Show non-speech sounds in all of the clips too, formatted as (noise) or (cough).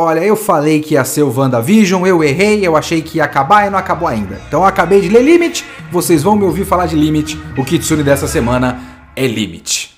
Olha, eu falei que ia ser o WandaVision, eu errei, eu achei que ia acabar e não acabou ainda. Então eu acabei de ler Limit, vocês vão me ouvir falar de Limit. O Kitsune dessa semana é Limit.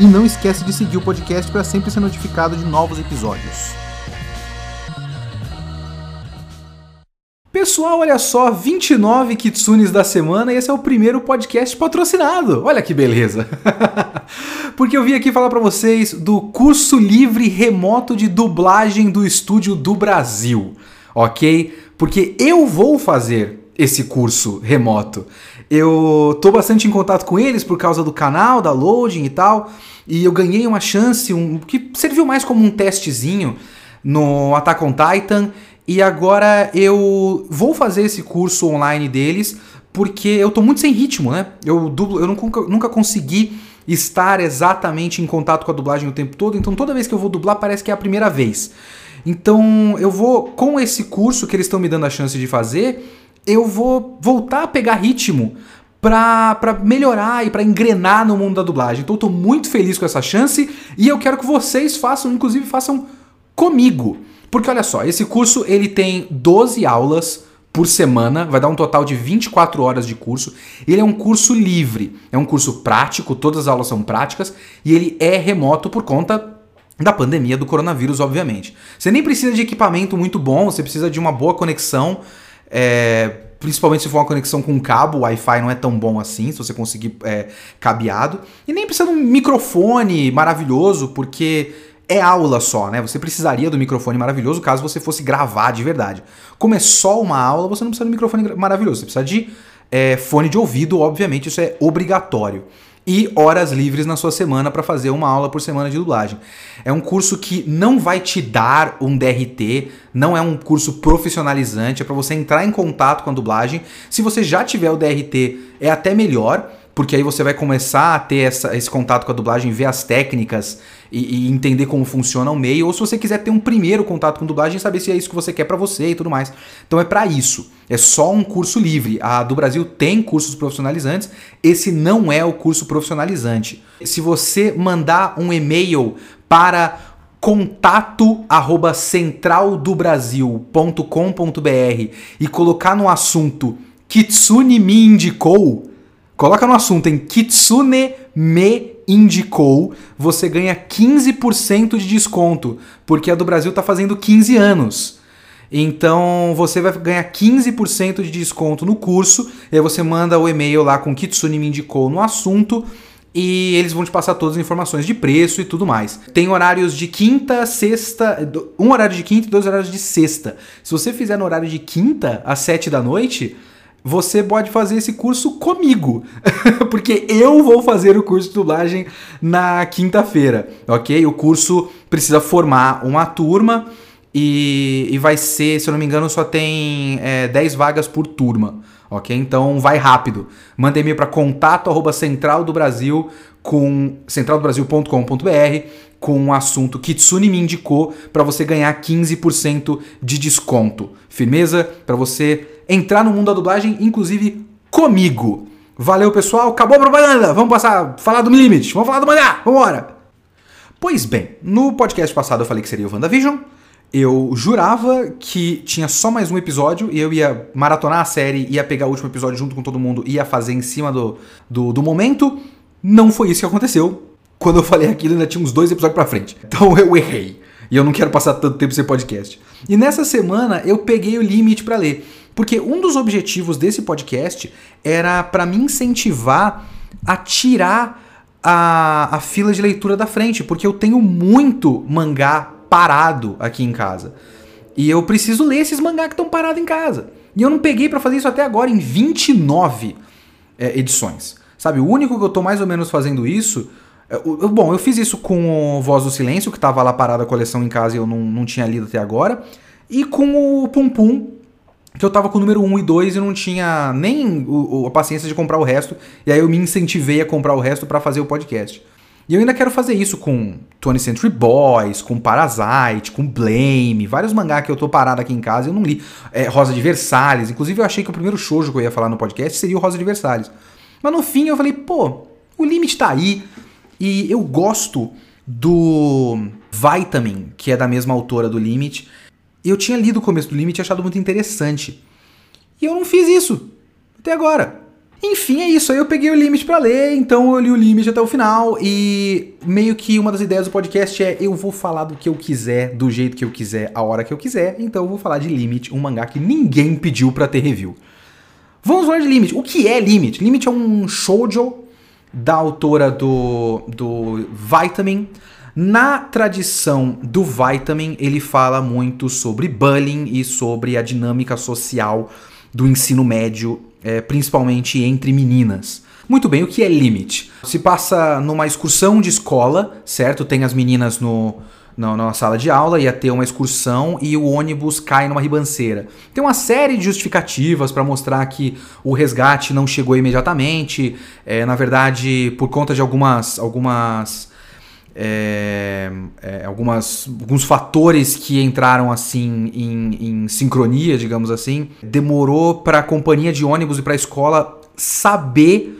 e não esquece de seguir o podcast para sempre ser notificado de novos episódios. Pessoal, olha só, 29 Kitsunes da semana e esse é o primeiro podcast patrocinado. Olha que beleza. (laughs) Porque eu vim aqui falar para vocês do curso livre remoto de dublagem do Estúdio do Brasil, ok? Porque eu vou fazer esse curso remoto. Eu tô bastante em contato com eles por causa do canal, da loading e tal. E eu ganhei uma chance, um que serviu mais como um testezinho no Attack on Titan. E agora eu vou fazer esse curso online deles porque eu tô muito sem ritmo, né? Eu dublo, eu nunca, nunca consegui estar exatamente em contato com a dublagem o tempo todo, então toda vez que eu vou dublar parece que é a primeira vez. Então eu vou, com esse curso que eles estão me dando a chance de fazer, eu vou voltar a pegar ritmo para melhorar e para engrenar no mundo da dublagem. Então eu tô muito feliz com essa chance e eu quero que vocês façam, inclusive façam comigo. Porque olha só, esse curso ele tem 12 aulas por semana, vai dar um total de 24 horas de curso. Ele é um curso livre, é um curso prático, todas as aulas são práticas e ele é remoto por conta da pandemia do coronavírus, obviamente. Você nem precisa de equipamento muito bom, você precisa de uma boa conexão. É, principalmente se for uma conexão com cabo, o Wi-Fi não é tão bom assim, se você conseguir é, cabeado. E nem precisa de um microfone maravilhoso, porque é aula só, né? Você precisaria do microfone maravilhoso caso você fosse gravar de verdade. Como é só uma aula, você não precisa de um microfone maravilhoso, você precisa de é, fone de ouvido, obviamente, isso é obrigatório e horas livres na sua semana para fazer uma aula por semana de dublagem. É um curso que não vai te dar um DRT, não é um curso profissionalizante, é para você entrar em contato com a dublagem. Se você já tiver o DRT, é até melhor, porque aí você vai começar a ter essa, esse contato com a dublagem, ver as técnicas e, e, entender como funciona o meio, ou se você quiser ter um primeiro contato com dublagem e saber se é isso que você quer para você e tudo mais. Então é para isso. É só um curso livre. A do Brasil tem cursos profissionalizantes, esse não é o curso profissionalizante. Se você mandar um e-mail para contato arroba centraldobrasil.com.br e colocar no assunto Kitsune me indicou, Coloca no assunto em Kitsune me indicou, você ganha 15% de desconto, porque a do Brasil está fazendo 15 anos. Então você vai ganhar 15% de desconto no curso, e aí você manda o e-mail lá com Kitsune me indicou no assunto e eles vão te passar todas as informações de preço e tudo mais. Tem horários de quinta, sexta, um horário de quinta e dois horários de sexta. Se você fizer no horário de quinta às sete da noite, você pode fazer esse curso comigo, (laughs) porque eu vou fazer o curso de dublagem na quinta-feira, ok? O curso precisa formar uma turma e, e vai ser, se eu não me engano, só tem é, 10 vagas por turma, ok? Então vai rápido. Manda e-mail para contato arroba central do Brasil com centraldobrasil.com.br com o assunto Kitsune me indicou para você ganhar 15% de desconto. Firmeza? Para você entrar no mundo da dublagem, inclusive comigo. Valeu, pessoal. Acabou a propaganda. Vamos passar, falar do Limit. Vamos falar do mangá. Vambora. Pois bem, no podcast passado eu falei que seria o WandaVision. Eu jurava que tinha só mais um episódio e eu ia maratonar a série, ia pegar o último episódio junto com todo mundo, ia fazer em cima do, do, do momento. Não foi isso que aconteceu. Quando eu falei aquilo, ainda tinha uns dois episódios pra frente. Então (laughs) eu errei. E eu não quero passar tanto tempo sem podcast. E nessa semana eu peguei o limite para ler. Porque um dos objetivos desse podcast era para me incentivar a tirar a, a fila de leitura da frente. Porque eu tenho muito mangá parado aqui em casa. E eu preciso ler esses mangá que estão parados em casa. E eu não peguei para fazer isso até agora em 29 é, edições. Sabe, o único que eu tô mais ou menos fazendo isso. É, o, bom, eu fiz isso com o Voz do Silêncio, que tava lá parada a coleção em casa e eu não, não tinha lido até agora. E com o Pum Pum, que eu tava com o número 1 e 2 e não tinha nem o, a paciência de comprar o resto. E aí eu me incentivei a comprar o resto para fazer o podcast. E eu ainda quero fazer isso com 20th Century Boys, com Parasite, com Blame, vários mangá que eu tô parado aqui em casa e eu não li. É, Rosa de Versalhes, inclusive eu achei que o primeiro shoujo que eu ia falar no podcast seria o Rosa de Versalhes. Mas no fim eu falei, pô, o limite tá aí e eu gosto do Vitamin, que é da mesma autora do Limit. Eu tinha lido o começo do Limit e achado muito interessante. E eu não fiz isso até agora. Enfim, é isso. Aí eu peguei o limite para ler, então eu li o limite até o final. E meio que uma das ideias do podcast é eu vou falar do que eu quiser, do jeito que eu quiser, a hora que eu quiser. Então eu vou falar de Limit, um mangá que ninguém pediu para ter review. Vamos falar de Limit. O que é Limit? Limit é um shoujo da autora do, do Vitamin. Na tradição do Vitamin, ele fala muito sobre bullying e sobre a dinâmica social do ensino médio é, principalmente entre meninas. Muito bem, o que é limite? Se passa numa excursão de escola, certo? Tem as meninas no, na, na sala de aula, ia ter uma excursão e o ônibus cai numa ribanceira. Tem uma série de justificativas para mostrar que o resgate não chegou imediatamente. É, na verdade, por conta de algumas, algumas é, algumas, alguns fatores que entraram assim em, em sincronia, digamos assim, demorou para a companhia de ônibus e para a escola saber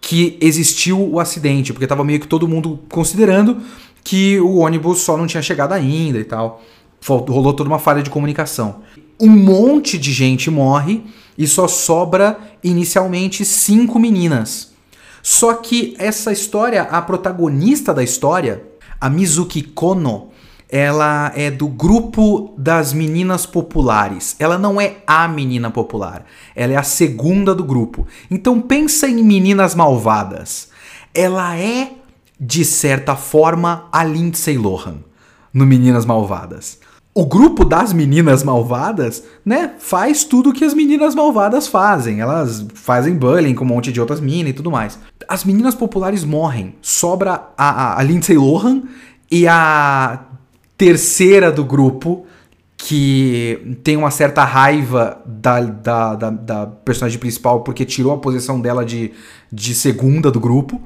que existiu o acidente, porque estava meio que todo mundo considerando que o ônibus só não tinha chegado ainda e tal. Rolou toda uma falha de comunicação. Um monte de gente morre e só sobra inicialmente cinco meninas. Só que essa história, a protagonista da história, a Mizuki Kono, ela é do grupo das meninas populares. Ela não é a menina popular, ela é a segunda do grupo. Então pensa em meninas malvadas. Ela é, de certa forma, a Lindsay Lohan no Meninas Malvadas o grupo das meninas malvadas, né, faz tudo que as meninas malvadas fazem. Elas fazem bullying com um monte de outras minas e tudo mais. As meninas populares morrem. Sobra a, a, a Lindsay Lohan e a terceira do grupo, que tem uma certa raiva da, da, da, da, personagem principal porque tirou a posição dela de, de segunda do grupo.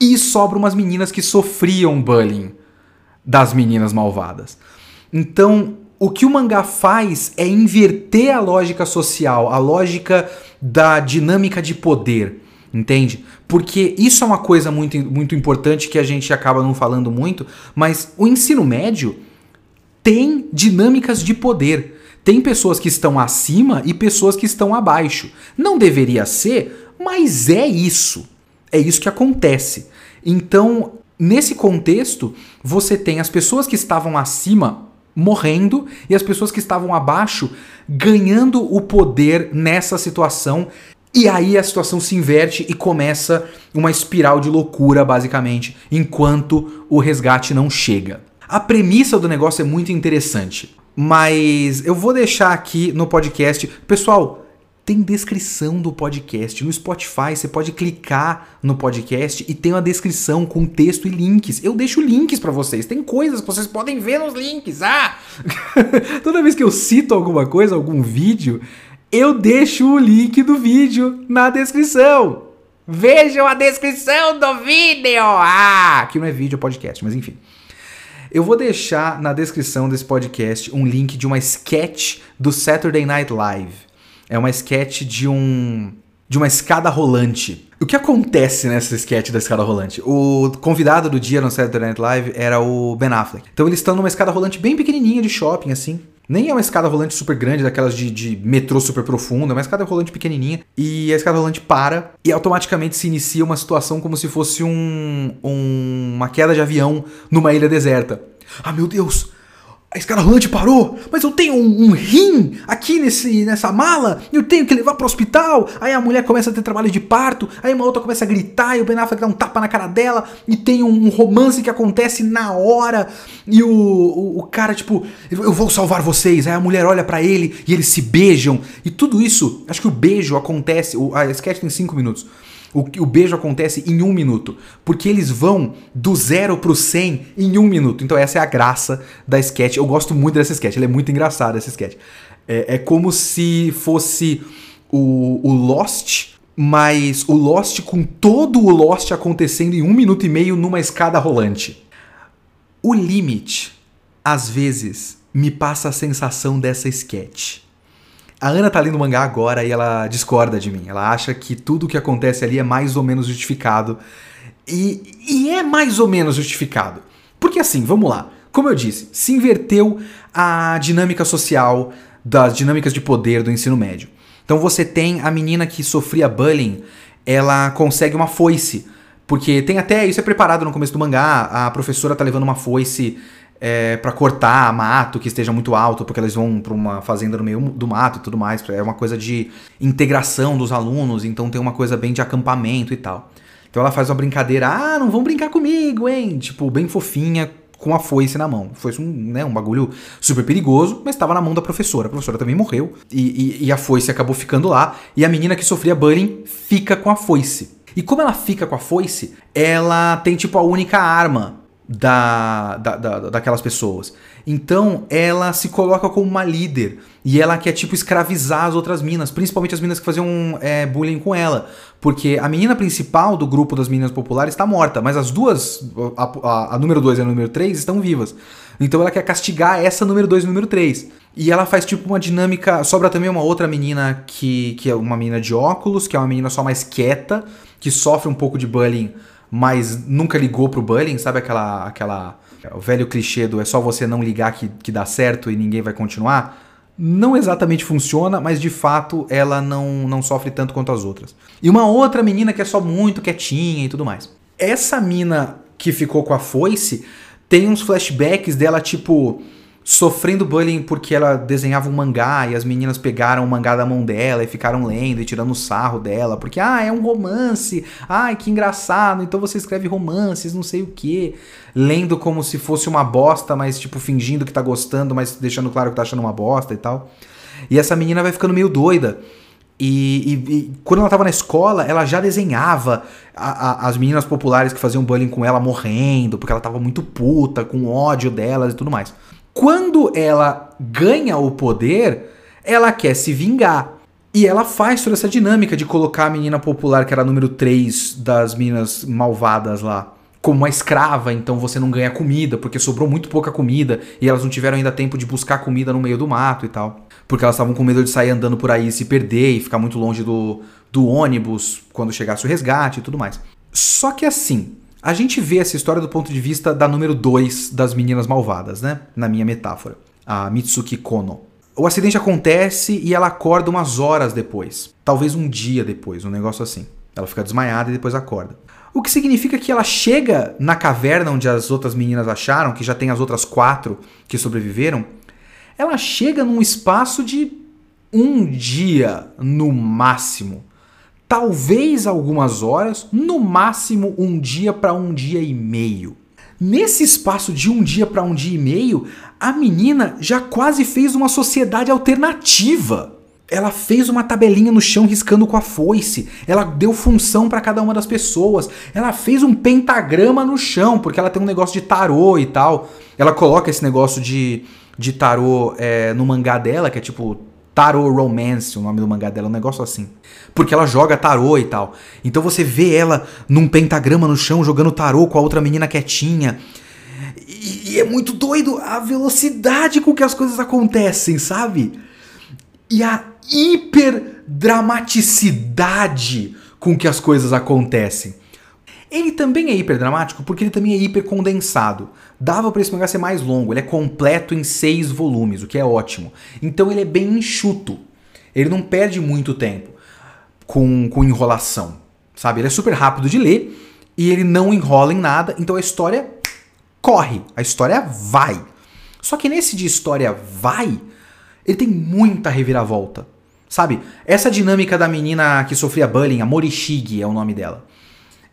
E sobra umas meninas que sofriam bullying das meninas malvadas. Então, o que o mangá faz é inverter a lógica social, a lógica da dinâmica de poder, entende? Porque isso é uma coisa muito, muito importante que a gente acaba não falando muito, mas o ensino médio tem dinâmicas de poder. Tem pessoas que estão acima e pessoas que estão abaixo. Não deveria ser, mas é isso. É isso que acontece. Então, nesse contexto, você tem as pessoas que estavam acima morrendo e as pessoas que estavam abaixo ganhando o poder nessa situação. E aí a situação se inverte e começa uma espiral de loucura, basicamente, enquanto o resgate não chega. A premissa do negócio é muito interessante, mas eu vou deixar aqui no podcast. Pessoal, tem descrição do podcast. No Spotify, você pode clicar no podcast e tem uma descrição com texto e links. Eu deixo links para vocês. Tem coisas que vocês podem ver nos links. Ah! (laughs) Toda vez que eu cito alguma coisa, algum vídeo, eu deixo o link do vídeo na descrição. Vejam a descrição do vídeo. Ah, que não é vídeo, é podcast, mas enfim. Eu vou deixar na descrição desse podcast um link de uma sketch do Saturday Night Live. É uma sketch de um de uma escada rolante. O que acontece nessa sketch da escada rolante? O convidado do dia no Saturday Night Live era o Ben Affleck. Então eles estão numa escada rolante bem pequenininha de shopping, assim. Nem é uma escada rolante super grande, daquelas de, de metrô super profunda, é uma escada rolante pequenininha. E a escada rolante para e automaticamente se inicia uma situação como se fosse um, um uma queda de avião numa ilha deserta. Ah, meu Deus! A escada rolante parou, mas eu tenho um, um, rim aqui nesse, nessa mala, eu tenho que levar pro hospital. Aí a mulher começa a ter trabalho de parto, aí uma outra começa a gritar, e o Ben Affleck dá um tapa na cara dela, e tem um romance que acontece na hora, e o, o, o cara, tipo, eu vou salvar vocês. Aí a mulher olha para ele e eles se beijam, e tudo isso, acho que o beijo acontece, a sketch tem 5 minutos. O, o beijo acontece em um minuto. Porque eles vão do zero pro 100 em um minuto. Então essa é a graça da sketch. Eu gosto muito dessa sketch. Ela é muito engraçada, essa sketch. É, é como se fosse o, o Lost mas o Lost com todo o Lost acontecendo em um minuto e meio numa escada rolante. O limite, às vezes, me passa a sensação dessa sketch. A Ana tá lendo mangá agora e ela discorda de mim. Ela acha que tudo o que acontece ali é mais ou menos justificado. E, e é mais ou menos justificado. Porque assim, vamos lá. Como eu disse, se inverteu a dinâmica social das dinâmicas de poder do ensino médio. Então você tem a menina que sofria bullying, ela consegue uma foice. Porque tem até, isso é preparado no começo do mangá, a professora tá levando uma foice é, para cortar mato que esteja muito alto, porque eles vão para uma fazenda no meio do mato e tudo mais. É uma coisa de integração dos alunos, então tem uma coisa bem de acampamento e tal. Então ela faz uma brincadeira, ah, não vão brincar comigo, hein? Tipo, bem fofinha, com a foice na mão. Foi um, né, um bagulho super perigoso, mas estava na mão da professora. A professora também morreu e, e, e, a foice acabou ficando lá. E a menina que sofria bullying fica com a foice. E como ela fica com a foice, ela tem tipo a única arma da, da, da, daquelas pessoas. Então ela se coloca como uma líder e ela quer tipo escravizar as outras minas, principalmente as minas que faziam é, bullying com ela, porque a menina principal do grupo das meninas populares está morta, mas as duas, a, a, a número 2 e a número 3, estão vivas. Então ela quer castigar essa número 2 e número 3. E ela faz tipo uma dinâmica. Sobra também uma outra menina que, que é uma menina de óculos, que é uma menina só mais quieta, que sofre um pouco de bullying mas nunca ligou pro bullying, sabe aquela aquela o velho clichê do é só você não ligar que, que dá certo e ninguém vai continuar? Não exatamente funciona, mas de fato ela não, não sofre tanto quanto as outras. E uma outra menina que é só muito quietinha e tudo mais. Essa mina que ficou com a foice tem uns flashbacks dela, tipo, sofrendo bullying porque ela desenhava um mangá e as meninas pegaram o mangá da mão dela e ficaram lendo e tirando sarro dela, porque ah, é um romance. Ai, que engraçado. Então você escreve romances, não sei o que, lendo como se fosse uma bosta, mas tipo fingindo que tá gostando, mas deixando claro que tá achando uma bosta e tal. E essa menina vai ficando meio doida. E, e, e, quando ela tava na escola, ela já desenhava a, a, as meninas populares que faziam bullying com ela morrendo, porque ela tava muito puta, com ódio delas e tudo mais. Quando ela ganha o poder, ela quer se vingar. E ela faz toda essa dinâmica de colocar a menina popular, que era a número 3 das meninas malvadas lá, como uma escrava, então você não ganha comida, porque sobrou muito pouca comida e elas não tiveram ainda tempo de buscar comida no meio do mato e tal. Porque elas estavam com medo de sair andando por aí e se perder e ficar muito longe do, do ônibus quando chegasse o resgate e tudo mais. Só que assim, a gente vê essa história do ponto de vista da número 2 das meninas malvadas, né? Na minha metáfora. A Mitsuki Kono. O acidente acontece e ela acorda umas horas depois. Talvez um dia depois, um negócio assim. Ela fica desmaiada e depois acorda. O que significa que ela chega na caverna onde as outras meninas acharam, que já tem as outras quatro que sobreviveram. Ela chega num espaço de um dia no máximo talvez algumas horas, no máximo um dia para um dia e meio. Nesse espaço de um dia para um dia e meio, a menina já quase fez uma sociedade alternativa. Ela fez uma tabelinha no chão riscando com a foice. Ela deu função para cada uma das pessoas. Ela fez um pentagrama no chão, porque ela tem um negócio de tarô e tal. Ela coloca esse negócio de, de tarô é, no mangá dela, que é tipo Tarot Romance, o nome do mangá dela, um negócio assim. Porque ela joga tarô e tal. Então você vê ela num pentagrama no chão jogando tarô com a outra menina quietinha. E, e é muito doido a velocidade com que as coisas acontecem, sabe? E a hiperdramaticidade com que as coisas acontecem. Ele também é hiperdramático porque ele também é hiper condensado. Dava para esse mangá ser mais longo, ele é completo em seis volumes, o que é ótimo. Então ele é bem enxuto. Ele não perde muito tempo com, com enrolação, sabe? Ele é super rápido de ler e ele não enrola em nada, então a história corre, a história vai. Só que nesse de história vai, ele tem muita reviravolta. Sabe? Essa dinâmica da menina que sofria bullying, a Morishige é o nome dela.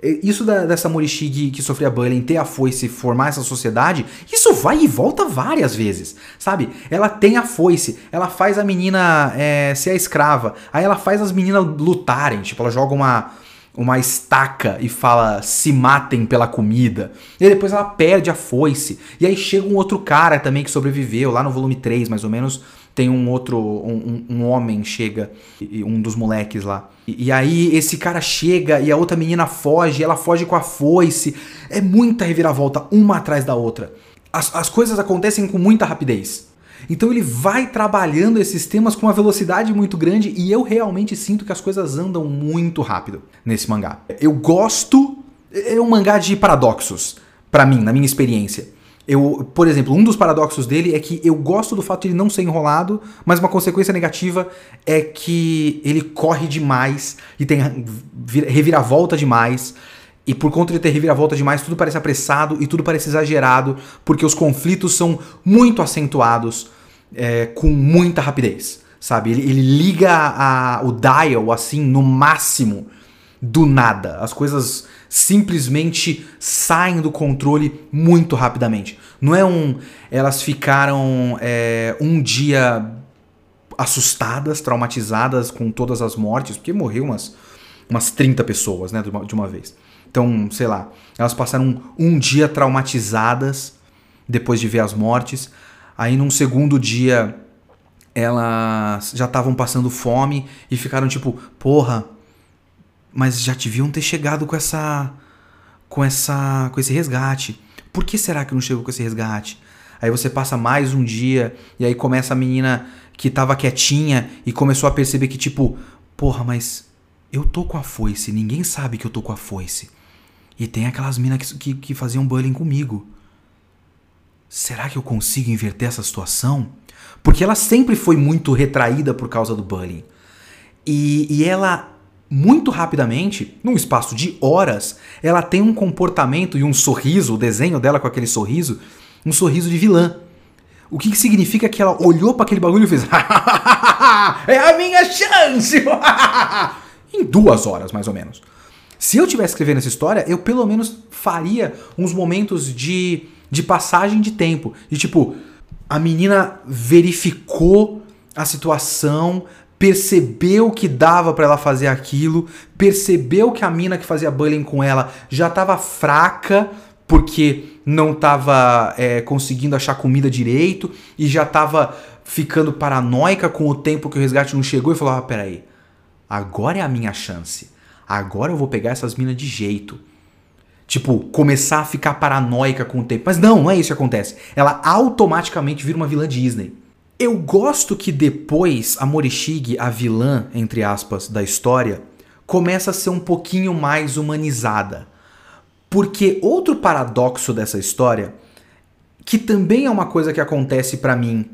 Isso da, dessa Morishige que sofria bullying, ter a foice, formar essa sociedade, isso vai e volta várias vezes, sabe? Ela tem a foice, ela faz a menina é, ser a escrava, aí ela faz as meninas lutarem, tipo, ela joga uma, uma estaca e fala se matem pela comida. E depois ela perde a foice. E aí chega um outro cara também que sobreviveu, lá no volume 3, mais ou menos, tem um outro, um, um, homem chega, um dos moleques lá. E, e, aí esse cara chega e a outra menina foge, ela foge com a foice. É muita reviravolta, uma atrás da outra. As, as coisas acontecem com muita rapidez. Então ele vai trabalhando esses temas com uma velocidade muito grande e eu realmente sinto que as coisas andam muito rápido nesse mangá. Eu gosto. É um mangá de paradoxos, para mim, na minha experiência. Eu, por exemplo, um dos paradoxos dele é que eu gosto do fato de ele não ser enrolado, mas uma consequência negativa é que ele corre demais e tem reviravolta demais. E por conta de ter reviravolta demais, tudo parece apressado e tudo parece exagerado, porque os conflitos são muito acentuados é, com muita rapidez, sabe? Ele, ele liga a, o dial assim no máximo do nada. As coisas simplesmente saem do controle muito rapidamente. Não é um. Elas ficaram é, um dia assustadas, traumatizadas com todas as mortes, porque morreu umas, umas 30 pessoas, né, de uma, de uma vez. Então, sei lá, elas passaram um, um dia traumatizadas depois de ver as mortes. Aí, num segundo dia, elas já estavam passando fome e ficaram tipo, porra, mas já deviam ter chegado com essa com essa com esse resgate. Por que será que não chegou com esse resgate? Aí você passa mais um dia e aí começa a menina que tava quietinha e começou a perceber que tipo, porra, mas eu tô com a foice, ninguém sabe que eu tô com a foice. E tem aquelas minas que, que, que faziam bullying comigo. Será que eu consigo inverter essa situação? Porque ela sempre foi muito retraída por causa do bullying. E, e ela muito rapidamente, num espaço de horas, ela tem um comportamento e um sorriso, o desenho dela com aquele sorriso, um sorriso de vilã. O que, que significa que ela olhou para aquele bagulho e fez: (laughs) É a minha chance! (laughs) em duas horas, mais ou menos. Se eu tivesse escrevendo essa história, eu pelo menos faria uns momentos de, de passagem de tempo. De tipo, a menina verificou a situação, percebeu que dava para ela fazer aquilo, percebeu que a mina que fazia bullying com ela já estava fraca porque não estava é, conseguindo achar comida direito e já estava ficando paranoica com o tempo que o resgate não chegou e falou: ah, peraí, agora é a minha chance. Agora eu vou pegar essas minas de jeito. Tipo, começar a ficar paranoica com o tempo. Mas não, não é isso que acontece. Ela automaticamente vira uma vilã Disney. Eu gosto que depois a Morishige, a vilã, entre aspas, da história, começa a ser um pouquinho mais humanizada. Porque outro paradoxo dessa história, que também é uma coisa que acontece para mim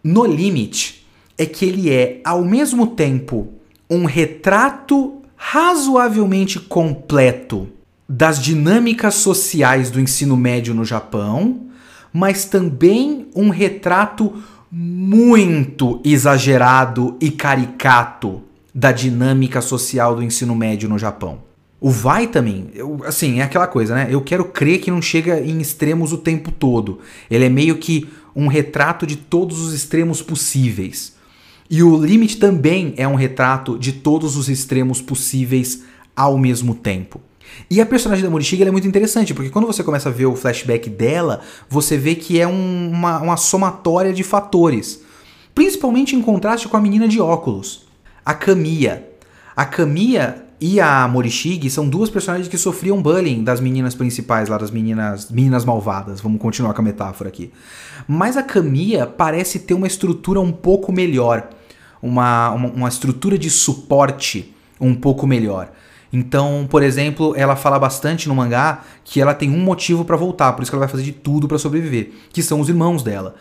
no limite, é que ele é ao mesmo tempo um retrato razoavelmente completo das dinâmicas sociais do ensino médio no Japão, mas também um retrato muito exagerado e caricato da dinâmica social do ensino médio no Japão. O vai também, eu, assim, é aquela coisa, né? Eu quero crer que não chega em extremos o tempo todo. Ele é meio que um retrato de todos os extremos possíveis. E o limite também é um retrato de todos os extremos possíveis ao mesmo tempo. E a personagem da Morishige é muito interessante, porque quando você começa a ver o flashback dela, você vê que é um, uma, uma somatória de fatores. Principalmente em contraste com a menina de óculos, a Kamiya. A Kamiya e a Morishige são duas personagens que sofriam bullying das meninas principais lá, das meninas, meninas malvadas. Vamos continuar com a metáfora aqui. Mas a Kamiya parece ter uma estrutura um pouco melhor. Uma, uma, uma estrutura de suporte um pouco melhor. Então, por exemplo, ela fala bastante no mangá que ela tem um motivo para voltar, por isso que ela vai fazer de tudo para sobreviver, que são os irmãos dela.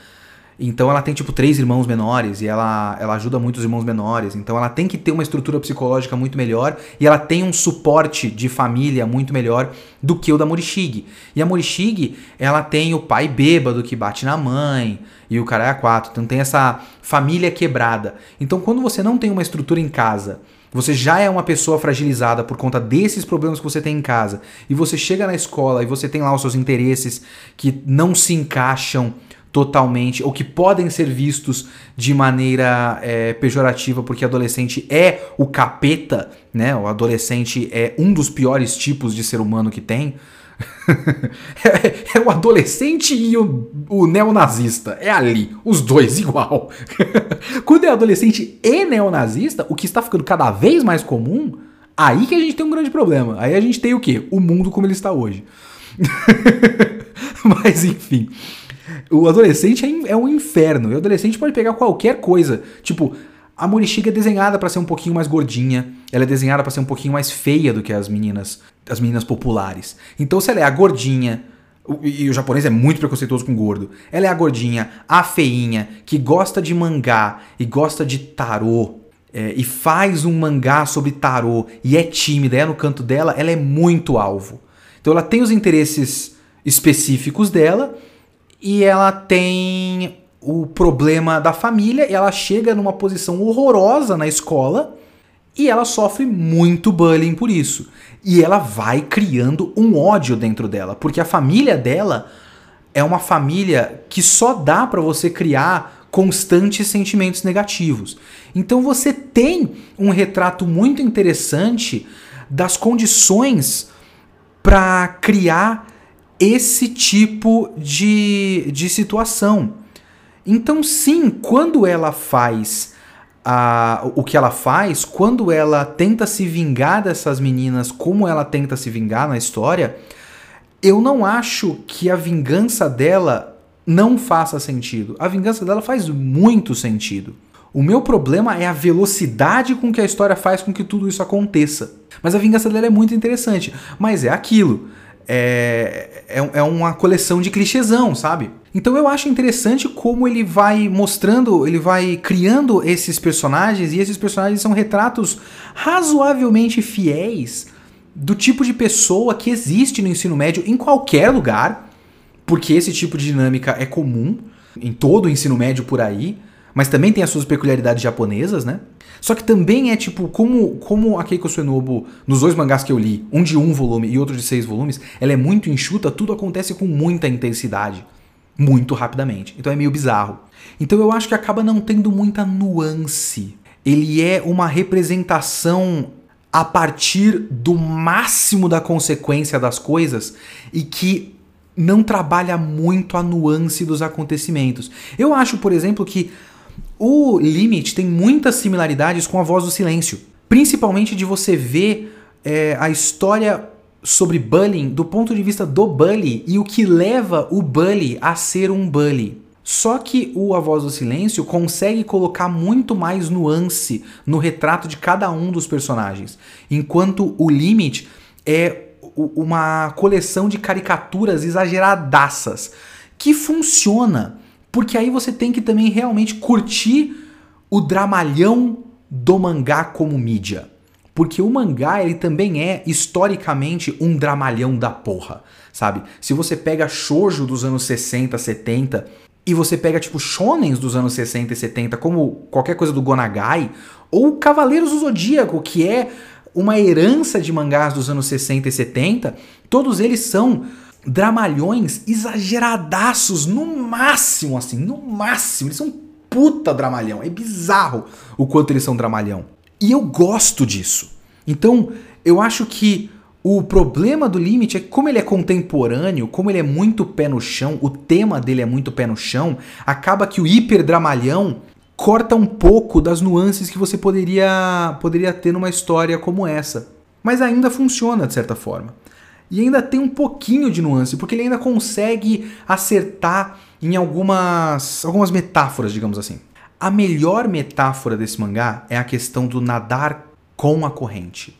Então ela tem tipo três irmãos menores e ela, ela ajuda muitos irmãos menores. Então ela tem que ter uma estrutura psicológica muito melhor e ela tem um suporte de família muito melhor do que o da Morishige. E a Morishige, ela tem o pai bêbado que bate na mãe e o cara é a quatro. Então tem essa família quebrada. Então quando você não tem uma estrutura em casa, você já é uma pessoa fragilizada por conta desses problemas que você tem em casa, e você chega na escola e você tem lá os seus interesses que não se encaixam totalmente, ou que podem ser vistos de maneira é, pejorativa, porque adolescente é o capeta, né? O adolescente é um dos piores tipos de ser humano que tem. É, (laughs) é, o adolescente e o, o neonazista. É ali, os dois (laughs) igual. Quando é adolescente e neonazista, o que está ficando cada vez mais comum, aí que a gente tem um grande problema. Aí a gente tem o quê? O mundo como ele está hoje. (laughs) Mas enfim. O adolescente é, é um inferno. E o adolescente pode pegar qualquer coisa. Tipo, a Morichiga é desenhada para ser um pouquinho mais gordinha. Ela é desenhada para ser um pouquinho mais feia do que as meninas, as meninas populares. Então, se ela é a gordinha, e o japonês é muito preconceituoso com gordo. Ela é a gordinha, a feinha, que gosta de mangá e gosta de tarô. É, e faz um mangá sobre tarô e é tímida, é no canto dela, ela é muito alvo. Então ela tem os interesses específicos dela e ela tem o problema da família, ela chega numa posição horrorosa na escola e ela sofre muito bullying por isso. E ela vai criando um ódio dentro dela, porque a família dela é uma família que só dá para você criar constantes sentimentos negativos. Então você tem um retrato muito interessante das condições para criar esse tipo de, de situação. Então, sim, quando ela faz o que ela faz, quando ela tenta se vingar dessas meninas, como ela tenta se vingar na história, eu não acho que a vingança dela não faça sentido. A vingança dela faz muito sentido. O meu problema é a velocidade com que a história faz com que tudo isso aconteça. Mas a vingança dela é muito interessante. Mas é aquilo é, é, é uma coleção de clichêzão, sabe? Então eu acho interessante como ele vai mostrando, ele vai criando esses personagens e esses personagens são retratos razoavelmente fiéis do tipo de pessoa que existe no ensino médio em qualquer lugar, porque esse tipo de dinâmica é comum em todo o ensino médio por aí, mas também tem as suas peculiaridades japonesas, né? Só que também é tipo, como, como a Keiko Suenobu, nos dois mangás que eu li, um de um volume e outro de seis volumes, ela é muito enxuta, tudo acontece com muita intensidade. Muito rapidamente. Então é meio bizarro. Então eu acho que acaba não tendo muita nuance. Ele é uma representação a partir do máximo da consequência das coisas e que não trabalha muito a nuance dos acontecimentos. Eu acho, por exemplo, que o Limit tem muitas similaridades com a Voz do Silêncio, principalmente de você ver é, a história sobre bullying do ponto de vista do bully e o que leva o bully a ser um bully. Só que o A Voz do Silêncio consegue colocar muito mais nuance no retrato de cada um dos personagens, enquanto o Limit é uma coleção de caricaturas exageradaças que funciona porque aí você tem que também realmente curtir o dramalhão do mangá como mídia. Porque o mangá, ele também é, historicamente, um dramalhão da porra, sabe? Se você pega shoujo dos anos 60, 70, e você pega, tipo, shonens dos anos 60 e 70, como qualquer coisa do Gonagai, ou Cavaleiros do Zodíaco, que é uma herança de mangás dos anos 60 e 70, todos eles são dramalhões exageradaços, no máximo, assim, no máximo. Eles são puta dramalhão. É bizarro o quanto eles são dramalhão. E eu gosto disso. Então, eu acho que o problema do Limite é que, como ele é contemporâneo, como ele é muito pé no chão, o tema dele é muito pé no chão, acaba que o hiperdramalhão corta um pouco das nuances que você poderia, poderia ter numa história como essa. Mas ainda funciona de certa forma. E ainda tem um pouquinho de nuance, porque ele ainda consegue acertar em algumas, algumas metáforas, digamos assim. A melhor metáfora desse mangá é a questão do nadar com a corrente,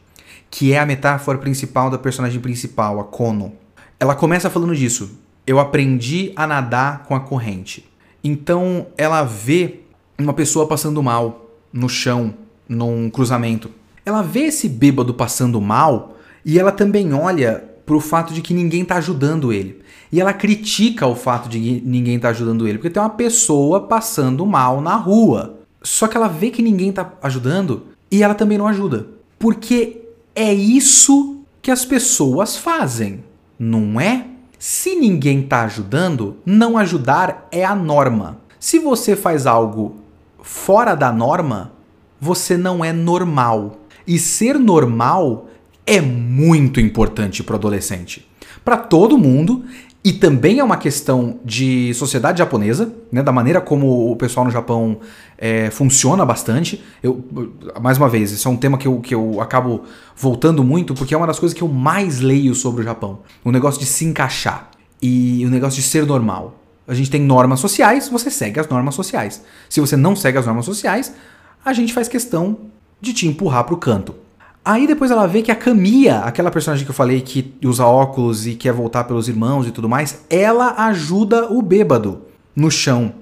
que é a metáfora principal da personagem principal, a Kono. Ela começa falando disso. Eu aprendi a nadar com a corrente. Então ela vê uma pessoa passando mal no chão, num cruzamento. Ela vê esse bêbado passando mal e ela também olha pro fato de que ninguém tá ajudando ele. E ela critica o fato de ninguém tá ajudando ele, porque tem uma pessoa passando mal na rua. Só que ela vê que ninguém tá ajudando e ela também não ajuda. Porque é isso que as pessoas fazem, não é? Se ninguém tá ajudando, não ajudar é a norma. Se você faz algo fora da norma, você não é normal. E ser normal é muito importante para o adolescente. Para todo mundo e também é uma questão de sociedade japonesa, né, da maneira como o pessoal no Japão é, funciona bastante. Eu, mais uma vez, isso é um tema que eu, que eu acabo voltando muito, porque é uma das coisas que eu mais leio sobre o Japão. O negócio de se encaixar e o negócio de ser normal. A gente tem normas sociais, você segue as normas sociais. Se você não segue as normas sociais, a gente faz questão de te empurrar para o canto. Aí depois ela vê que a Camilla, aquela personagem que eu falei que usa óculos e quer voltar pelos irmãos e tudo mais, ela ajuda o bêbado no chão.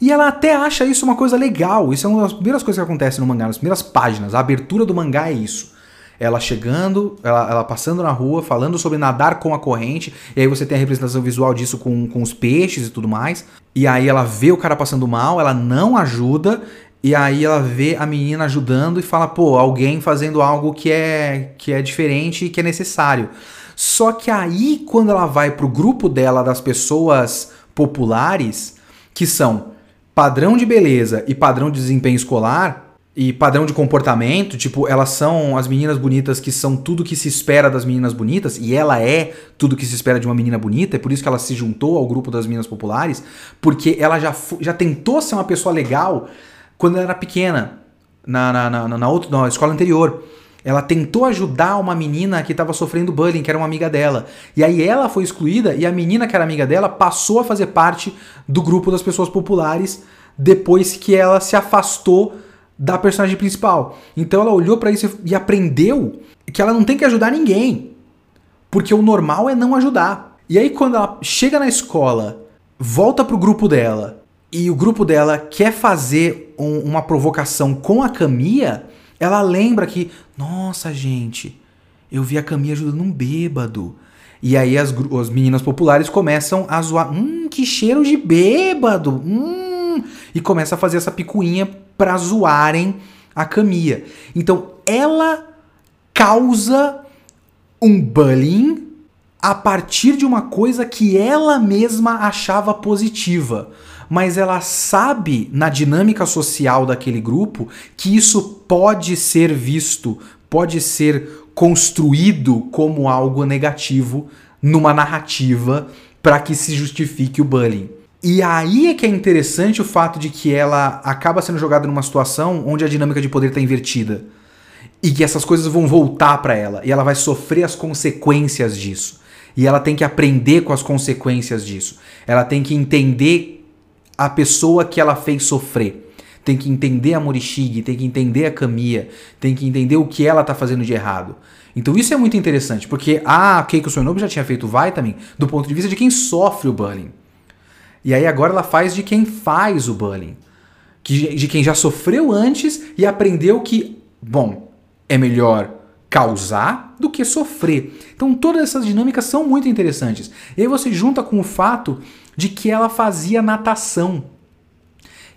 E ela até acha isso uma coisa legal. Isso é uma das primeiras coisas que acontece no mangá, nas primeiras páginas. A abertura do mangá é isso. Ela chegando, ela, ela, passando na rua, falando sobre nadar com a corrente. E aí você tem a representação visual disso com, com os peixes e tudo mais. E aí ela vê o cara passando mal, ela não ajuda. E aí ela vê a menina ajudando e fala, pô, alguém fazendo algo que é que é diferente e que é necessário. Só que aí quando ela vai pro grupo dela das pessoas populares, que são padrão de beleza e padrão de desempenho escolar e padrão de comportamento, tipo, elas são as meninas bonitas que são tudo que se espera das meninas bonitas, e ela é tudo que se espera de uma menina bonita, é por isso que ela se juntou ao grupo das meninas populares, porque ela já, já tentou ser uma pessoa legal quando ela era pequena, na, na, na, na, outra, na escola anterior. Ela tentou ajudar uma menina que estava sofrendo bullying, que era uma amiga dela. E aí ela foi excluída e a menina que era amiga dela passou a fazer parte do grupo das pessoas populares depois que ela se afastou da personagem principal. Então ela olhou para isso e aprendeu que ela não tem que ajudar ninguém. Porque o normal é não ajudar. E aí quando ela chega na escola, volta pro grupo dela e o grupo dela quer fazer um, uma provocação com a Camilla, ela lembra que, nossa gente, eu vi a Camilla ajudando um bêbado. E aí as, as meninas populares começam a zoar, hum, que cheiro de bêbado, hum, e começa a fazer essa picuinha pra zoarem a Camilla. Então ela causa um bullying a partir de uma coisa que ela mesma achava positiva mas ela sabe na dinâmica social daquele grupo que isso pode ser visto, pode ser construído como algo negativo numa narrativa para que se justifique o bullying. E aí é que é interessante o fato de que ela acaba sendo jogada numa situação onde a dinâmica de poder está invertida. E que essas coisas vão voltar para ela. E ela vai sofrer as consequências disso. E ela tem que aprender com as consequências disso. Ela tem que entender a pessoa que ela fez sofrer. Tem que entender a Morishige, tem que entender a Kamiya, tem que entender o que ela tá fazendo de errado. Então isso é muito interessante, porque a Keiko Sonobu já tinha feito Vitamin do ponto de vista de quem sofre o bullying. E aí agora ela faz de quem faz o bullying. de quem já sofreu antes e aprendeu que, bom, é melhor causar do que sofrer. Então todas essas dinâmicas são muito interessantes. E aí você junta com o fato de que ela fazia natação.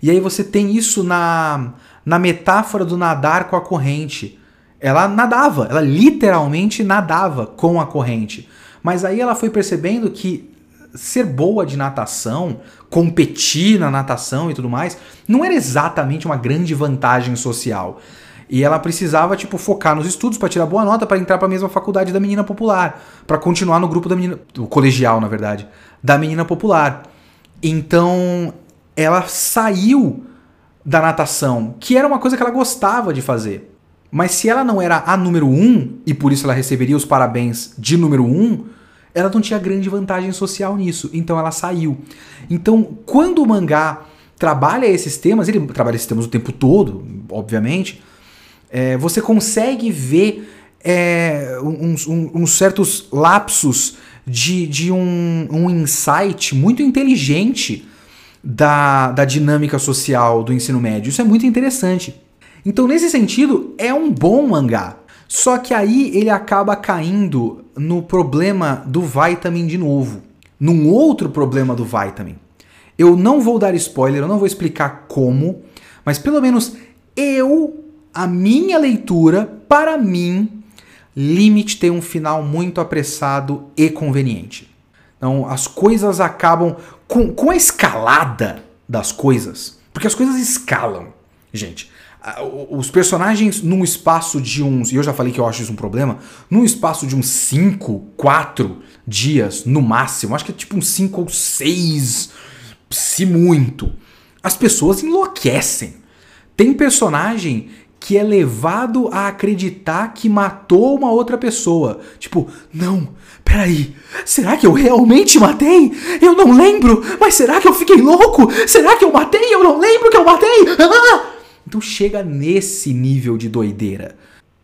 E aí você tem isso na, na metáfora do nadar com a corrente. Ela nadava, ela literalmente nadava com a corrente. Mas aí ela foi percebendo que ser boa de natação, competir na natação e tudo mais, não era exatamente uma grande vantagem social. E ela precisava, tipo, focar nos estudos para tirar boa nota para entrar para a mesma faculdade da menina popular, para continuar no grupo da menina, o colegial, na verdade, da menina popular. Então, ela saiu da natação, que era uma coisa que ela gostava de fazer. Mas se ela não era a número um, e por isso ela receberia os parabéns de número um, ela não tinha grande vantagem social nisso. Então ela saiu. Então, quando o mangá trabalha esses temas, ele trabalha esses temas o tempo todo, obviamente, é, você consegue ver é, uns, uns, uns, certos lapsos de, de um, um insight muito inteligente da, da dinâmica social do ensino médio. Isso é muito interessante. Então, nesse sentido, é um bom mangá. Só que aí ele acaba caindo no problema do vitamin de novo. Num outro problema do vitamin. Eu não vou dar spoiler, eu não vou explicar como, mas pelo menos eu, a minha leitura, para mim, Limite tem um final muito apressado e conveniente. Então as coisas acabam com, com a escalada das coisas, porque as coisas escalam, gente. Os personagens num espaço de uns, e eu já falei que eu acho isso um problema, num espaço de uns 5, 4 dias no máximo, acho que é tipo uns 5 ou 6, se muito, as pessoas enlouquecem. Tem personagem que é levado a acreditar que matou uma outra pessoa. Tipo, não, peraí, será que eu realmente matei? Eu não lembro, mas será que eu fiquei louco? Será que eu matei? Eu não lembro que eu matei! Ah! Então chega nesse nível de doideira.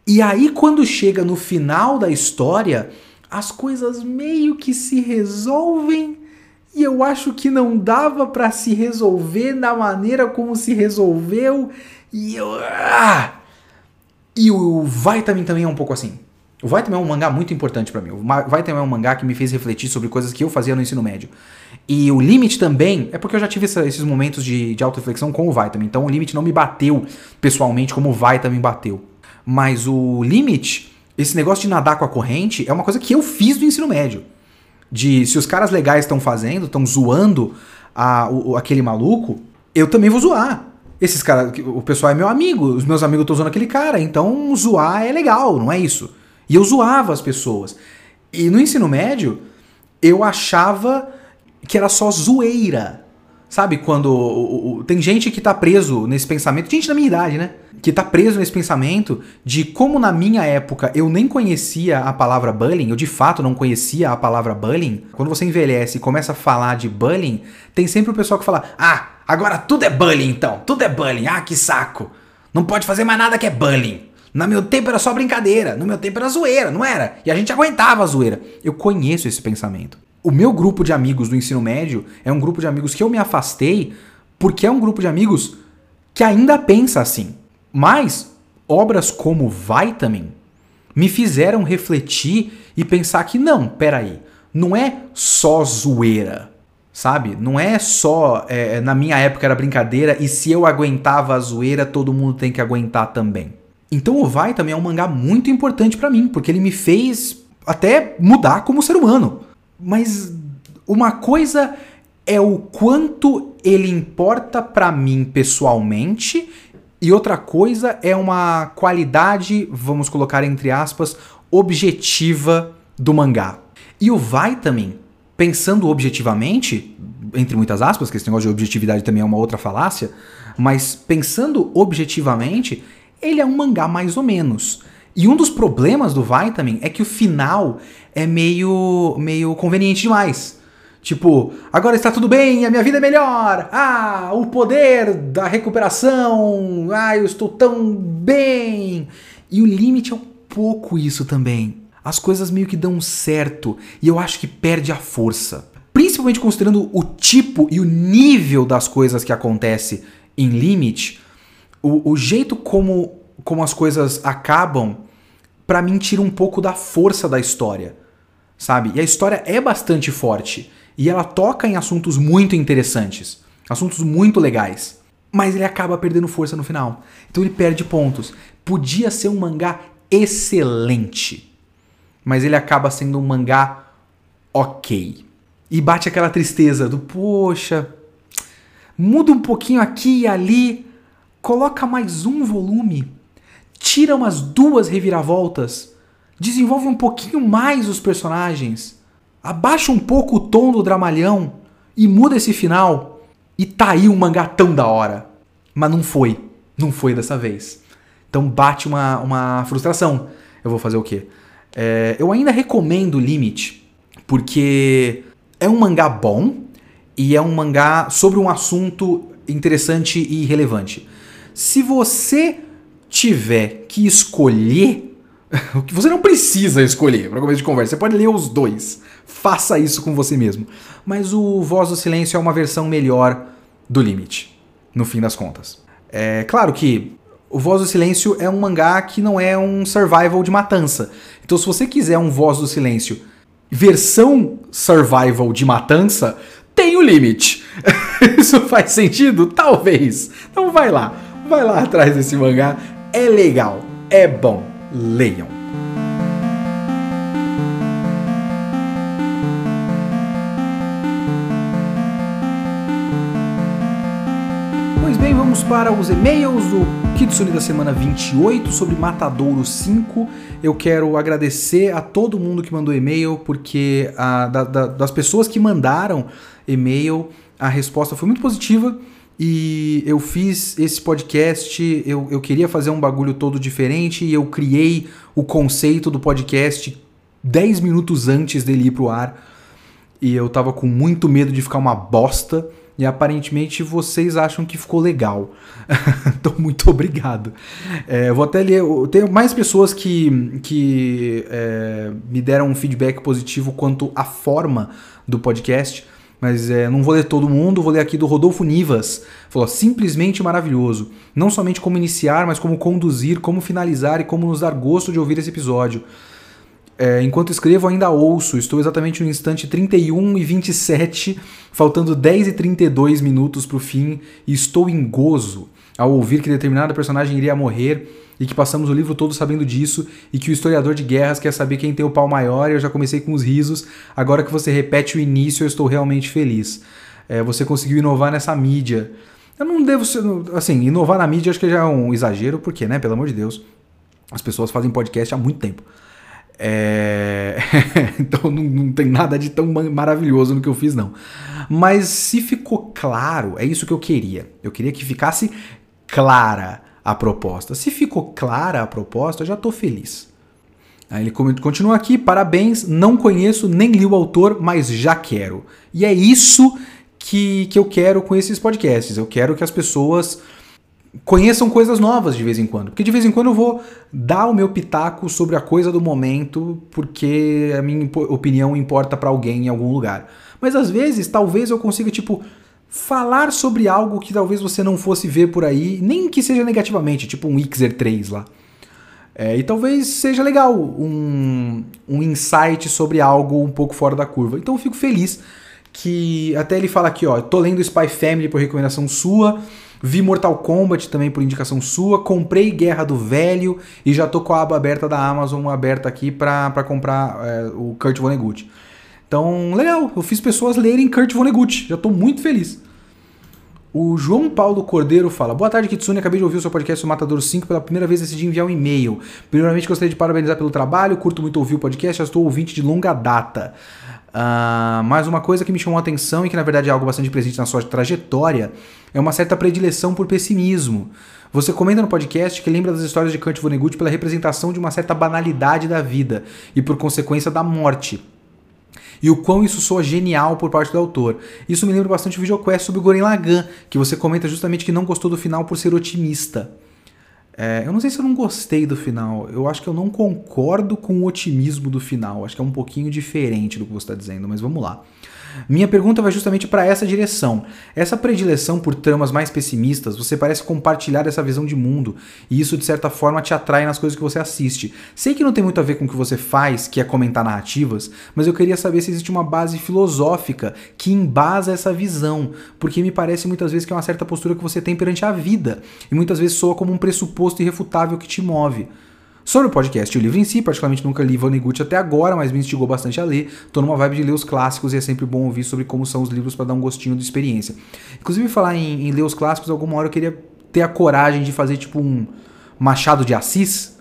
E aí, quando chega no final da história, as coisas meio que se resolvem. E eu acho que não dava para se resolver da maneira como se resolveu. E eu. Ah! E o Vitamin também é um pouco assim. O Vitamin é um mangá muito importante para mim. O Vitamin é um mangá que me fez refletir sobre coisas que eu fazia no ensino médio. E o Limit também, é porque eu já tive essa, esses momentos de, de auto-reflexão com o Vitamin. Então o Limit não me bateu pessoalmente como o Vitamin bateu. Mas o Limit, esse negócio de nadar com a corrente, é uma coisa que eu fiz do ensino médio. De se os caras legais estão fazendo, estão zoando a, o, aquele maluco, eu também vou zoar. Esses caras, o pessoal é meu amigo, os meus amigos estão usando aquele cara, então zoar é legal, não é isso. E eu zoava as pessoas. E no ensino médio, eu achava que era só zoeira. Sabe, quando o, o, tem gente que tá preso nesse pensamento, gente da minha idade, né? Que tá preso nesse pensamento de como na minha época eu nem conhecia a palavra bullying, eu de fato não conhecia a palavra bullying. Quando você envelhece e começa a falar de bullying, tem sempre o pessoal que fala: "Ah, Agora tudo é bullying então, tudo é bullying. Ah, que saco. Não pode fazer mais nada que é bullying. No meu tempo era só brincadeira, no meu tempo era zoeira, não era? E a gente aguentava a zoeira. Eu conheço esse pensamento. O meu grupo de amigos do ensino médio é um grupo de amigos que eu me afastei porque é um grupo de amigos que ainda pensa assim. Mas obras como Vitamin me fizeram refletir e pensar que não, peraí, não é só zoeira sabe? Não é só é, na minha época era brincadeira e se eu aguentava a zoeira, todo mundo tem que aguentar também. Então o Vai também é um mangá muito importante para mim, porque ele me fez até mudar como ser humano. Mas uma coisa é o quanto ele importa para mim pessoalmente e outra coisa é uma qualidade, vamos colocar entre aspas, objetiva do mangá. E o Vitamin pensando objetivamente, entre muitas aspas, que esse negócio de objetividade também é uma outra falácia, mas pensando objetivamente, ele é um mangá mais ou menos. E um dos problemas do Vitamin é que o final é meio, meio conveniente demais. Tipo, agora está tudo bem, a minha vida é melhor. Ah, o poder da recuperação. Ah, eu estou tão bem. E o limite é um pouco isso também as coisas meio que dão certo e eu acho que perde a força. Principalmente considerando o tipo e o nível das coisas que acontece em Limit, o, o jeito como, como as coisas acabam, para mim tira um pouco da força da história, sabe? E a história é bastante forte e ela toca em assuntos muito interessantes, assuntos muito legais, mas ele acaba perdendo força no final. Então ele perde pontos. Podia ser um mangá excelente mas ele acaba sendo um mangá ok. E bate aquela tristeza do, poxa, muda um pouquinho aqui e ali, coloca mais um volume, tira umas duas reviravoltas, desenvolve um pouquinho mais os personagens, abaixa um pouco o tom do dramalhão e muda esse final. E tá aí um mangá tão da hora. Mas não foi. Não foi dessa vez. Então bate uma, uma frustração. Eu vou fazer o quê? É, eu ainda recomendo Limit, porque é um mangá bom e é um mangá sobre um assunto interessante e relevante. Se você tiver que escolher, (laughs) o que você não precisa escolher para começo de conversa, você pode ler os dois. Faça isso com você mesmo. Mas o Voz do Silêncio é uma versão melhor do limite, no fim das contas. É claro que o Voz do Silêncio é um mangá que não é um survival de matança. Então, se você quiser um Voz do Silêncio versão survival de matança, tem o limite. (laughs) Isso faz sentido? Talvez. Então vai lá, vai lá atrás desse mangá. É legal, é bom. Leiam. vamos para os e-mails do Kitsune da semana 28 sobre Matadouro 5. Eu quero agradecer a todo mundo que mandou e-mail, porque a, da, da, das pessoas que mandaram e-mail, a resposta foi muito positiva. E eu fiz esse podcast, eu, eu queria fazer um bagulho todo diferente e eu criei o conceito do podcast 10 minutos antes dele ir pro ar. E eu tava com muito medo de ficar uma bosta. E aparentemente vocês acham que ficou legal. (laughs) então, muito obrigado. É, vou até ler. Tem mais pessoas que, que é, me deram um feedback positivo quanto à forma do podcast. Mas é, não vou ler todo mundo, vou ler aqui do Rodolfo Nivas. Falou: simplesmente maravilhoso. Não somente como iniciar, mas como conduzir, como finalizar e como nos dar gosto de ouvir esse episódio. É, enquanto escrevo, ainda ouço. Estou exatamente no instante 31 e 27, faltando 10 e 32 minutos para o fim, e estou em gozo ao ouvir que determinada personagem iria morrer e que passamos o livro todo sabendo disso e que o historiador de guerras quer saber quem tem o pau maior e eu já comecei com os risos. Agora que você repete o início, eu estou realmente feliz. É, você conseguiu inovar nessa mídia. Eu não devo ser. Assim, inovar na mídia acho que já é um exagero, porque, né? Pelo amor de Deus. As pessoas fazem podcast há muito tempo. É... (laughs) então não, não, tem nada de tão maravilhoso no que eu fiz, não. Mas se ficou claro, é isso que eu queria. Eu queria que ficasse clara a proposta. Se ficou clara a proposta, eu já estou feliz. Aí ele continua aqui, parabéns, não conheço nem li o autor, mas já quero. E é isso que, que eu quero com esses podcasts. Eu quero que as pessoas conheçam coisas novas de vez em quando. Porque de vez em quando eu vou dar o meu pitaco sobre a coisa do momento, porque a minha opinião importa para alguém em algum lugar. Mas às vezes, talvez eu consiga, tipo, falar sobre algo que talvez você não fosse ver por aí, nem que seja negativamente, tipo um Xer 3 lá. É, e talvez seja legal um, um insight sobre algo um pouco fora da curva. Então eu fico feliz que até ele fala aqui, ó, tô lendo Spy Family por recomendação sua. Vi Mortal Kombat também por indicação sua. Comprei Guerra do Velho e já tô com a aba aberta da Amazon aberta aqui para comprar é, o Kurt Vonnegut. Então, legal. Eu fiz pessoas lerem Kurt Vonnegut. Já tô muito feliz. O João Paulo Cordeiro fala: Boa tarde, Kitsune. Acabei de ouvir o seu podcast o Matador 5 pela primeira vez decidi enviar um e-mail. Primeiramente, gostaria de parabenizar pelo trabalho. Curto muito ouvir o podcast, já estou ouvinte de longa data. Uh, mas uma coisa que me chamou a atenção e que na verdade é algo bastante presente na sua trajetória é uma certa predileção por pessimismo. Você comenta no podcast que lembra das histórias de Kurt Vonnegut pela representação de uma certa banalidade da vida e por consequência da morte. E o quão isso soa genial por parte do autor. Isso me lembra bastante o videoquest sobre o Goren Lagan, que você comenta justamente que não gostou do final por ser otimista. É, eu não sei se eu não gostei do final. Eu acho que eu não concordo com o otimismo do final. Acho que é um pouquinho diferente do que você está dizendo, mas vamos lá. Minha pergunta vai justamente para essa direção. Essa predileção por tramas mais pessimistas, você parece compartilhar essa visão de mundo, e isso de certa forma te atrai nas coisas que você assiste. Sei que não tem muito a ver com o que você faz, que é comentar narrativas, mas eu queria saber se existe uma base filosófica que embasa essa visão, porque me parece muitas vezes que é uma certa postura que você tem perante a vida, e muitas vezes soa como um pressuposto irrefutável que te move. Sobre o podcast e o livro em si, particularmente nunca li Vonnegut até agora, mas me instigou bastante a ler. Tô numa vibe de ler os clássicos e é sempre bom ouvir sobre como são os livros para dar um gostinho de experiência. Inclusive, falar em, em, ler os clássicos, alguma hora eu queria ter a coragem de fazer tipo um Machado de Assis,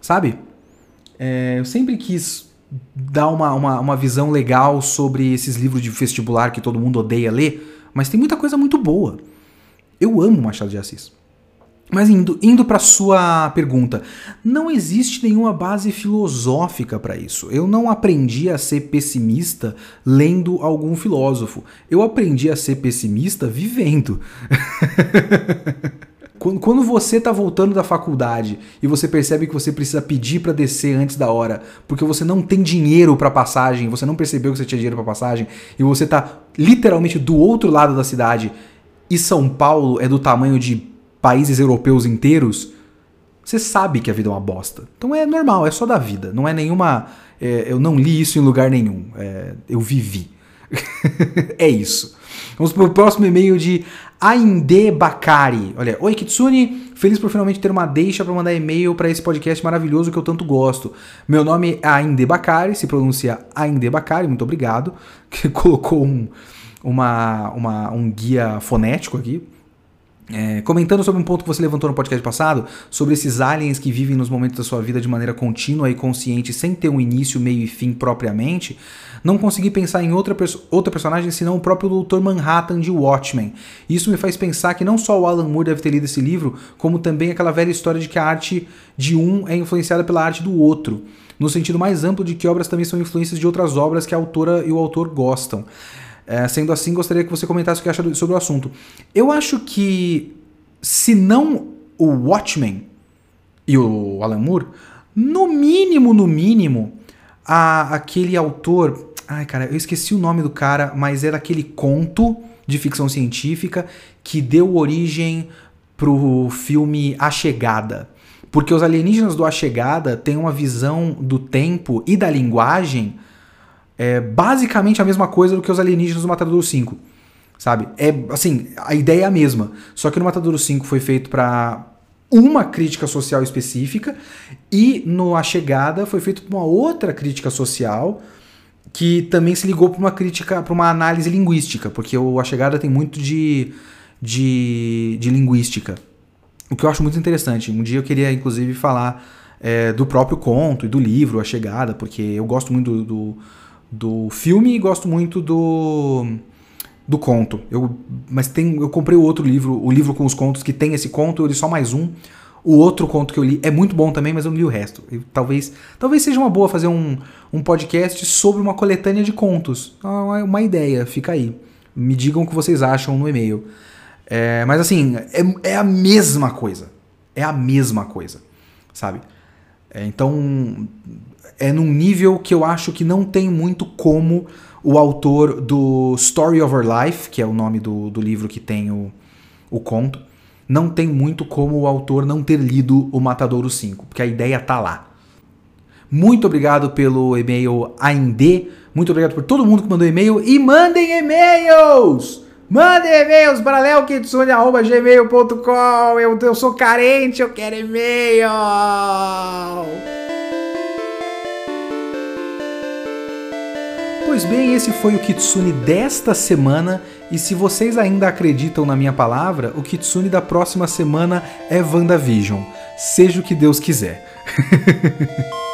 sabe? É, eu sempre quis dar uma, uma, uma visão legal sobre esses livros de vestibular que todo mundo odeia ler, mas tem muita coisa muito boa. Eu amo Machado de Assis. Mas indo, indo para sua pergunta, não existe nenhuma base filosófica para isso. Eu não aprendi a ser pessimista lendo algum filósofo. Eu aprendi a ser pessimista vivendo. (laughs) Quando você está voltando da faculdade e você percebe que você precisa pedir para descer antes da hora, porque você não tem dinheiro para passagem, você não percebeu que você tinha dinheiro para passagem e você está literalmente do outro lado da cidade e São Paulo é do tamanho de países europeus inteiros, você sabe que a vida é uma bosta. Então é normal, é só da vida. Não é nenhuma. É, eu não li isso em lugar nenhum. É, eu vivi. (laughs) é isso. Vamos pro próximo e-mail de Ainde Bakari. Olha, oi Kitsune, feliz por finalmente ter uma deixa para mandar e-mail para esse podcast maravilhoso que eu tanto gosto. Meu nome é Ainde Bakari, se pronuncia Ainde Bakari, muito obrigado. (laughs) Que colocou um, uma, uma, um guia fonético aqui. É, comentando sobre um ponto que você levantou no podcast passado, sobre esses aliens que vivem nos momentos da sua vida de maneira contínua e consciente, sem ter um início, meio e fim propriamente, não consegui pensar em outra, perso outra personagem senão o próprio Dr. Manhattan de Watchmen. Isso me faz pensar que não só o Alan Moore deve ter lido esse livro, como também aquela velha história de que a arte de um é influenciada pela arte do outro, no sentido mais amplo de que obras também são influências de outras obras que a autora e o autor gostam. É, sendo assim, gostaria que você comentasse o que acha sobre o assunto. Eu acho que, se não o Watchmen e o Alan Moore, no mínimo, no mínimo, a, aquele autor. Ai, cara, eu esqueci o nome do cara, mas era aquele conto de ficção científica que deu origem pro filme A Chegada. Porque os alienígenas do A Chegada têm uma visão do tempo e da linguagem é basicamente a mesma coisa do que os alienígenas do Matador 5. Sabe? É assim, a ideia é a mesma. Só que no Matador 5 foi feito para uma crítica social específica e no A Chegada foi feito para uma outra crítica social que também se ligou para uma crítica, para uma análise linguística, porque o A Chegada tem muito de, de, de linguística. O que eu acho muito interessante. Um dia eu queria, inclusive, falar é, do próprio conto e do livro A Chegada, porque eu gosto muito do, do do filme e gosto muito do do conto. Eu, mas tem, eu comprei o outro livro, o livro com os contos que tem esse conto, eu li só mais um. O outro conto que eu li é muito bom também, mas eu não li o resto. Eu, talvez, talvez seja uma boa fazer um, um podcast sobre uma coletânea de contos. Uma, uma ideia, fica aí. Me digam o que vocês acham no e-mail. É, mas assim, é, é a mesma coisa. É a mesma coisa, sabe? É, então, é num nível que eu acho que não tem muito como o autor do Story of Our Life, que é o nome do, do livro que tem o, o conto, não tem muito como o autor não ter lido O Matadouro 5, porque a ideia tá lá. Muito obrigado pelo e-mail AIND, muito obrigado por todo mundo que mandou e-mail e mandem e-mails! Mandem e-mails para leokitsune.gmail.com eu, eu sou carente, eu quero e-mail! Pois bem, esse foi o Kitsune desta semana. E se vocês ainda acreditam na minha palavra, o Kitsune da próxima semana é WandaVision. Seja o que Deus quiser. (laughs)